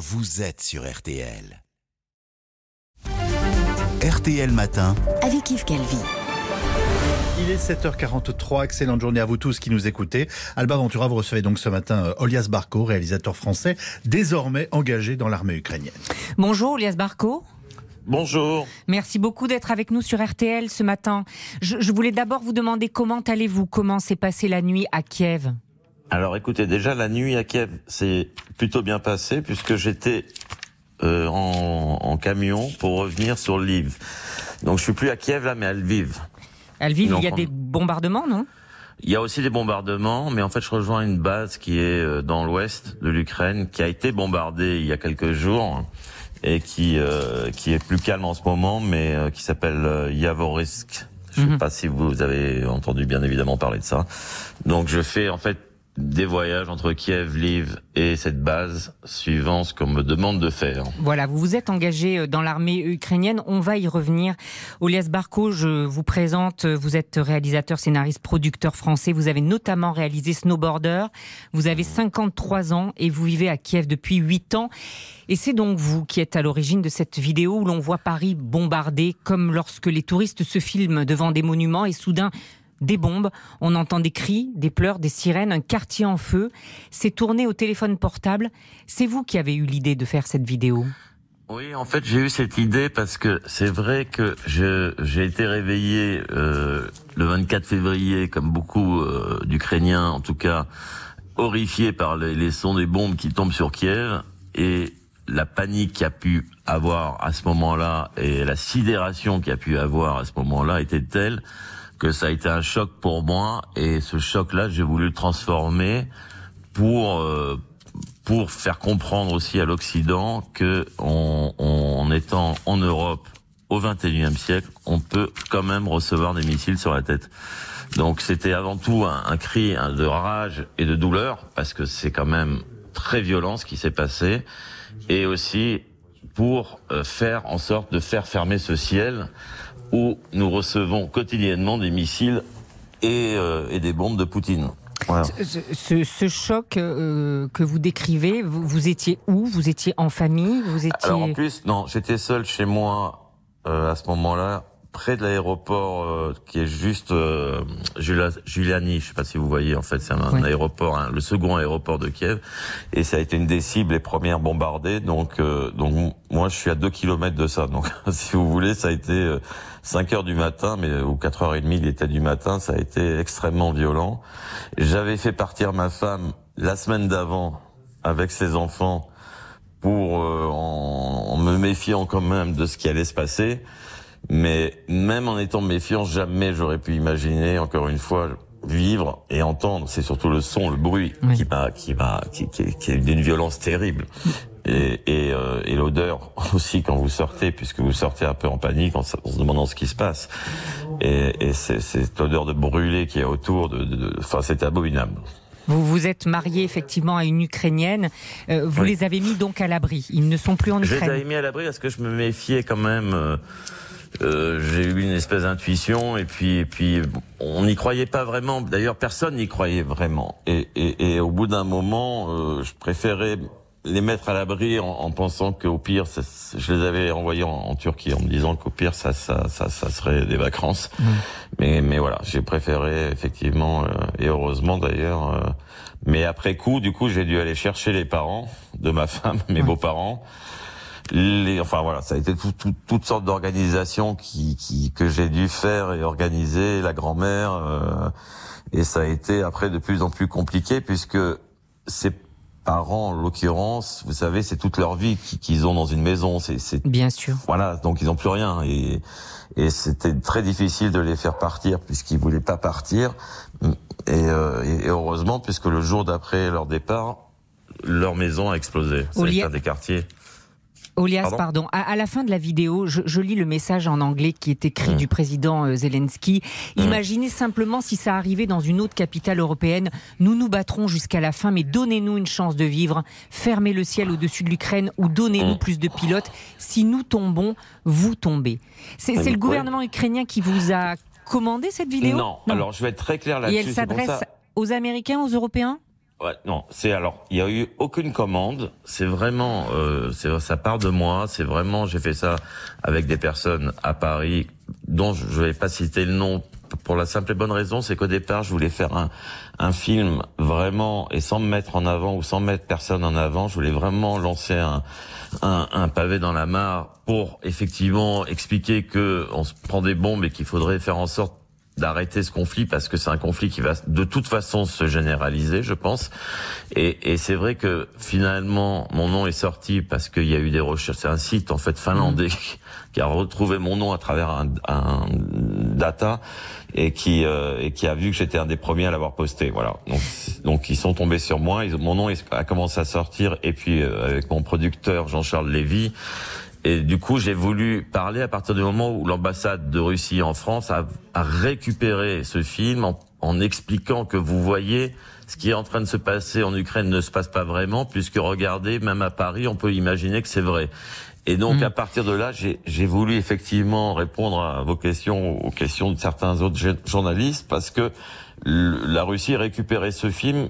vous êtes sur RTL. RTL Matin. avec Yves Calvi. Il est 7h43, excellente journée à vous tous qui nous écoutez. Alba Ventura, vous recevez donc ce matin euh, Olias Barco, réalisateur français, désormais engagé dans l'armée ukrainienne. Bonjour Olias Barco. Bonjour. Merci beaucoup d'être avec nous sur RTL ce matin. Je, je voulais d'abord vous demander comment allez-vous? Comment s'est passée la nuit à Kiev? Alors écoutez, déjà la nuit à Kiev s'est plutôt bien passée puisque j'étais euh, en, en camion pour revenir sur Lviv. Donc je suis plus à Kiev là, mais à Lviv. À Lviv, il y a on- des bombardements, non? Il y a aussi des bombardements, mais en fait je rejoins une base qui est euh, dans l'ouest de l'Ukraine, qui a été bombardée il y a quelques jours et qui euh, qui est plus calme en ce moment, mais euh, qui s'appelle euh, Yavorisk. Je sais Mhm. pas si vous avez entendu bien évidemment parler de ça. Donc je fais en fait des voyages entre Kiev, Lviv et cette base, suivant ce qu'on me demande de faire. Voilà, vous vous êtes engagé euh, dans l'armée ukrainienne. On va y revenir. Olias Barco, je vous présente. Vous êtes réalisateur, scénariste, producteur français. Vous avez notamment réalisé Snowboarder. Vous avez 53 ans et vous vivez à Kiev depuis 8 ans. Et c'est donc vous qui êtes à l'origine de cette vidéo où l'on voit Paris bombardé, comme lorsque les touristes se filment devant des monuments et soudain des bombes, on entend des cris, des pleurs, des sirènes, un quartier en feu. C'est tourné au téléphone portable. C'est vous qui avez eu l'idée de faire cette vidéo. Oui, en fait, j'ai eu cette idée parce que c'est vrai que j'ai été réveillé euh, le 24 février, comme beaucoup euh, d'Ukrainiens, en tout cas, horrifiés par les, les sons des bombes qui tombent sur Kiev et la panique qu'il a pu avoir à ce moment-là et la sidération qu'il a pu avoir à ce moment-là était telle que ça a été un choc pour moi et ce choc-là, j'ai voulu le transformer pour euh, pour faire comprendre aussi à l'Occident que on, on- en étant en Europe au 21e siècle, on peut quand même recevoir des missiles sur la tête. Donc c'était avant tout un, un cri de rage et de douleur parce que c'est quand même très violent ce qui s'est passé et aussi pour euh, faire en sorte de faire fermer ce ciel où nous recevons quotidiennement des missiles et, euh, et des bombes de Poutine. Voilà. Ce, ce- ce choc euh, que vous décrivez, vous, vous étiez où? Vous étiez en famille? Vous étiez Alors en plus, non, j'étais seul chez moi euh, à ce moment-là, près de l'aéroport euh, qui est juste euh, Giuliani. Je sais pas si vous voyez. En fait, c'est un, Oui. aéroport, hein, le second aéroport de Kiev, et ça a été une des cibles les premières bombardées. Donc, euh, donc moi, je suis à deux kilomètres de ça. Donc, si vous voulez, ça a été euh, 5 heures du matin, mais ou 4 heures et demie, il était du matin. Ça a été extrêmement violent. J'avais fait partir ma femme la semaine d'avant avec ses enfants pour euh, en, en me méfiant quand même de ce qui allait se passer. Mais même en étant méfiant, jamais j'aurais pu imaginer, encore une fois, vivre et entendre. C'est surtout le son, le bruit Oui. qui m'a, qui m'a, qui, qui, qui est d'une violence terrible. Et, et, euh, et l'odeur aussi quand vous sortez, puisque vous sortez un peu en panique en, se en se demandant ce qui se passe. Et, et c'est cette odeur de brûlé qui est autour. De, de, de- enfin, c'est abominable. vous vous êtes marié effectivement à une Ukrainienne. Euh, vous Oui. les avez mis donc à l'abri. Ils ne sont plus en Je les Ukraine. avais mis à l'abri parce que je me méfiais quand même. euh, euh, j'ai eu une espèce d'intuition et puis et puis on n'y croyait pas vraiment. D'ailleurs, personne n'y croyait vraiment. Et, et, et au bout d'un moment, euh, je préférais les mettre à l'abri en, en pensant qu'au pire, ça- je les avais envoyés en, en Turquie en me disant qu'au pire, ça, ça, ça, ça serait des vacances. Mais, mais voilà, j'ai préféré effectivement, euh, et heureusement d'ailleurs. euh, mais après coup, du coup, j'ai dû aller chercher les parents de ma femme, mes beaux-parents. Les, enfin voilà, ça a été tout, tout- toutes sortes d'organisations qui, qui, que j'ai dû faire et organiser, la grand-mère, euh, et ça a été après de plus en plus compliqué puisque ces parents, en l'occurrence, vous savez, c'est toute leur vie qui- qu'ils ont dans une maison, c'est c'est Bien sûr. voilà, donc ils n'ont plus rien et, et c'était très difficile de les faire partir puisqu'ils voulaient pas partir. Et, euh, et heureusement, puisque le jour d'après leur départ, leur maison a explosé. Été un des quartiers. Olias, Pardon pardon. À, à la fin de la vidéo, je, je lis le message en anglais qui est écrit Mm. du président euh, Zelensky. Mm. Imaginez simplement si ça arrivait dans une autre capitale européenne. Nous nous battrons jusqu'à la fin, mais donnez-nous une chance de vivre. Fermez le ciel au-dessus de l'Ukraine ou donnez-nous Mm. plus de pilotes. Si nous tombons, vous tombez. C'est Oui. le gouvernement ukrainien qui vous a commandé cette vidéo? Non. alors je vais être très clair Et là-dessus. elle c'est pour s'adresse ça- aux Américains, aux Européens? Ouais, non, c'est alors, il y a eu aucune commande. C'est vraiment, euh, ça part de moi. C'est vraiment, j'ai fait ça avec des personnes à Paris dont je ne vais pas citer le nom pour la simple et bonne raison, c'est qu'au départ, je voulais faire un, un film vraiment et sans me mettre en avant ou sans mettre personne en avant, je voulais vraiment lancer un, un, un pavé dans la mare pour effectivement expliquer que on se prend des bombes et qu'il faudrait faire en sorte d'arrêter ce conflit parce que c'est un conflit qui va de toute façon se généraliser, je pense. Et, et c'est vrai que finalement, mon nom est sorti parce qu'il y a eu des recherches. C'est un site en fait finlandais qui a retrouvé mon nom à travers un, un data et qui euh, et qui a vu que j'étais un des premiers à l'avoir posté. Voilà. Donc, donc ils sont tombés sur moi. Ils, mon nom a commencé à sortir et puis euh, avec mon producteur Jean-Charles Lévy. Et du coup, j'ai voulu parler à partir du moment où l'ambassade de Russie en France a, a récupéré ce film en, en, expliquant que vous voyez ce qui est en train de se passer en Ukraine ne se passe pas vraiment, puisque regardez, même à Paris, on peut imaginer que c'est vrai. Et donc, mmh. à partir de là, j'ai voulu effectivement répondre à vos questions, aux questions de certains autres journalistes, parce que la Russie récupérait ce film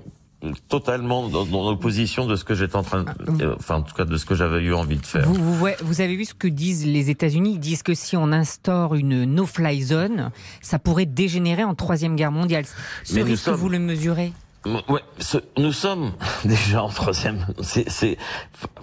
totalement dans, dans l'opposition de ce que j'étais en train, de, euh, enfin en tout cas de ce que j'avais eu envie de faire. Vous, vous, vous, avez vu ce que disent les États-Unis? Ils disent que si on instaure une no-fly zone, ça pourrait dégénérer en troisième guerre mondiale. Ce Mais risque, sommes... vous le mesurez? Ouais, ce, nous sommes déjà en troisième. C'est,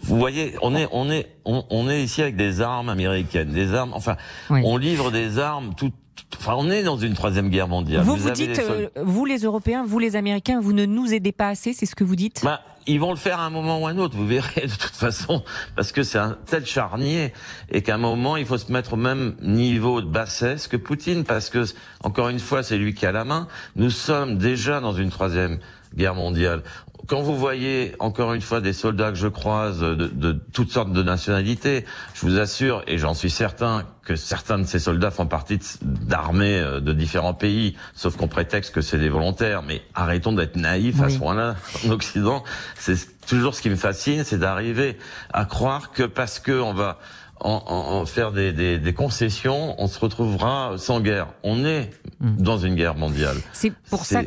vous voyez, on est, on est, on, on, est ici avec des armes américaines, des armes. Enfin, oui. on livre des armes tout, Enfin, on est dans une troisième guerre mondiale. Vous vous, vous dites, euh, vous les Européens, vous les Américains, vous ne nous aidez pas assez, c'est ce que vous dites? Bah, Ils vont le faire à un moment ou à un autre, vous verrez de toute façon, parce que c'est un tel charnier, et qu'à un moment, il faut se mettre au même niveau de bassesse que Poutine, parce que, encore une fois, c'est lui qui a la main. Nous sommes déjà dans une troisième guerre mondiale quand vous voyez encore une fois des soldats que je croise de, de, toutes sortes de nationalités, je vous assure, et j'en suis certain, que certains de ces soldats font partie d'armées euh, de différents pays, sauf qu'on prétexte que c'est des volontaires. Mais arrêtons d'être naïfs oui. à ce point-là. En Occident, c'est toujours ce qui me fascine, c'est d'arriver à croire que parce que on va en, en, en faire des, des, des, concessions, on se retrouvera sans guerre. On est mmh. dans une guerre mondiale. C'est pour ça.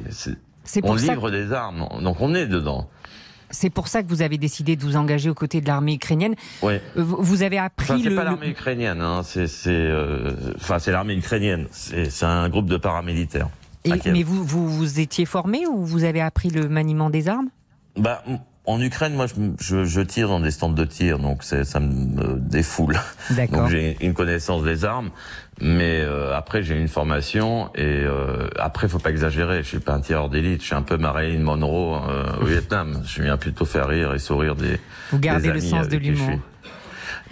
On livre des armes, donc on est dedans. C'est pour ça que vous avez décidé de vous engager aux côtés de l'armée ukrainienne. Oui. Vous avez appris. Enfin, c'est pas l'armée ukrainienne, hein. c'est, euh... enfin, c'est l'armée ukrainienne. C'est, c'est un groupe de paramilitaires. Et, mais vous, vous, vous étiez formé ou vous avez appris le maniement des armes? Bah, en Ukraine, moi, je, je, je, tire dans des stands de tir, donc ça me défoule. Donc j'ai une connaissance des armes, mais euh, après j'ai une formation et euh, après faut pas exagérer. Je suis pas un tireur d'élite, je suis un peu Marilyn Monroe euh, au Vietnam. Je viens plutôt faire rire et sourire des. Vous gardez des le sens de l'humour.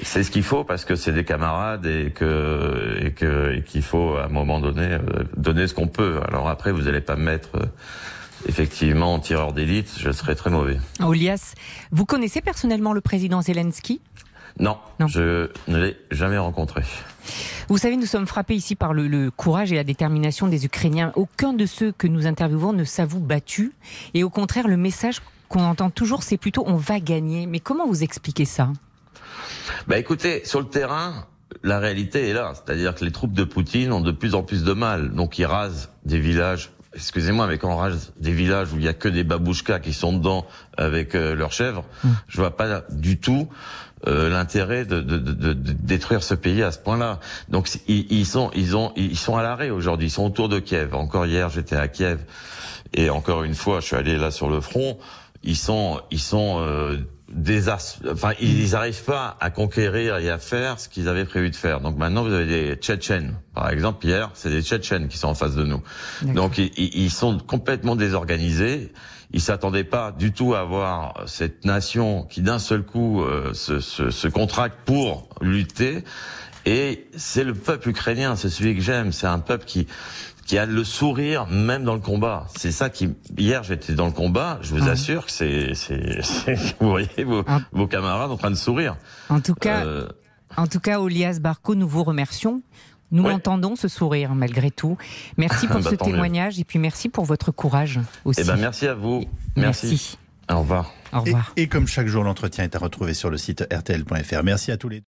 C'est ce qu'il faut parce que c'est des camarades et que et que et qu'il faut à un moment donné euh, donner ce qu'on peut. Alors après vous allez pas me mettre effectivement, tireur d'élite, je serais très mauvais. Olias, vous connaissez personnellement le président Zelensky? Non, non, je ne l'ai jamais rencontré. Vous savez, nous sommes frappés ici par le, le, courage et la détermination des Ukrainiens. Aucun de ceux que nous interviewons ne s'avoue battu. Et au contraire, le message qu'on entend toujours, c'est plutôt on va gagner. Mais comment vous expliquez ça? Bah écoutez, sur le terrain, la réalité est là. C'est-à-dire que les troupes de Poutine ont de plus en plus de mal. Donc ils rasent des villages excusez-moi, mais quand on rase des villages où il y a que des babouchkas qui sont dedans avec euh, leurs chèvres, mmh. je vois pas du tout euh, l'intérêt de, de, de, de, détruire ce pays à ce point-là. Donc ils, ils, sont ils ont ils sont à l'arrêt aujourd'hui. Ils sont autour de Kiev. Encore hier, j'étais à Kiev et encore une fois, je suis allé là sur le front. Ils sont ils sont euh, enfin, ils n'arrivent pas à conquérir et à faire ce qu'ils avaient prévu de faire. Donc maintenant, vous avez des Tchétchènes. Par exemple, hier, c'est des Tchétchènes qui sont en face de nous. Donc ils, ils, sont complètement désorganisés. Ils s'attendaient pas du tout à voir cette nation qui d'un seul coup euh, se, se, se contracte pour lutter. Et c'est le peuple ukrainien, c'est celui que j'aime. C'est un peuple qui qui a le sourire même dans le combat. C'est ça qui. Hier, j'étais dans le combat. Je vous ah. assure que c'est, c'est, vous voyez vos, ah. vos, camarades en train de sourire. En tout cas, euh... en tout cas, Olias Barco, nous vous remercions. Nous ouais. l'entendons ce sourire malgré tout. Merci pour bah, ce témoignage mieux. et puis merci pour votre courage aussi. Eh ben merci à vous. Merci. merci. Au revoir. Au revoir. Et, et comme chaque jour, l'entretien est à retrouver sur le site rtl.fr. Merci à tous les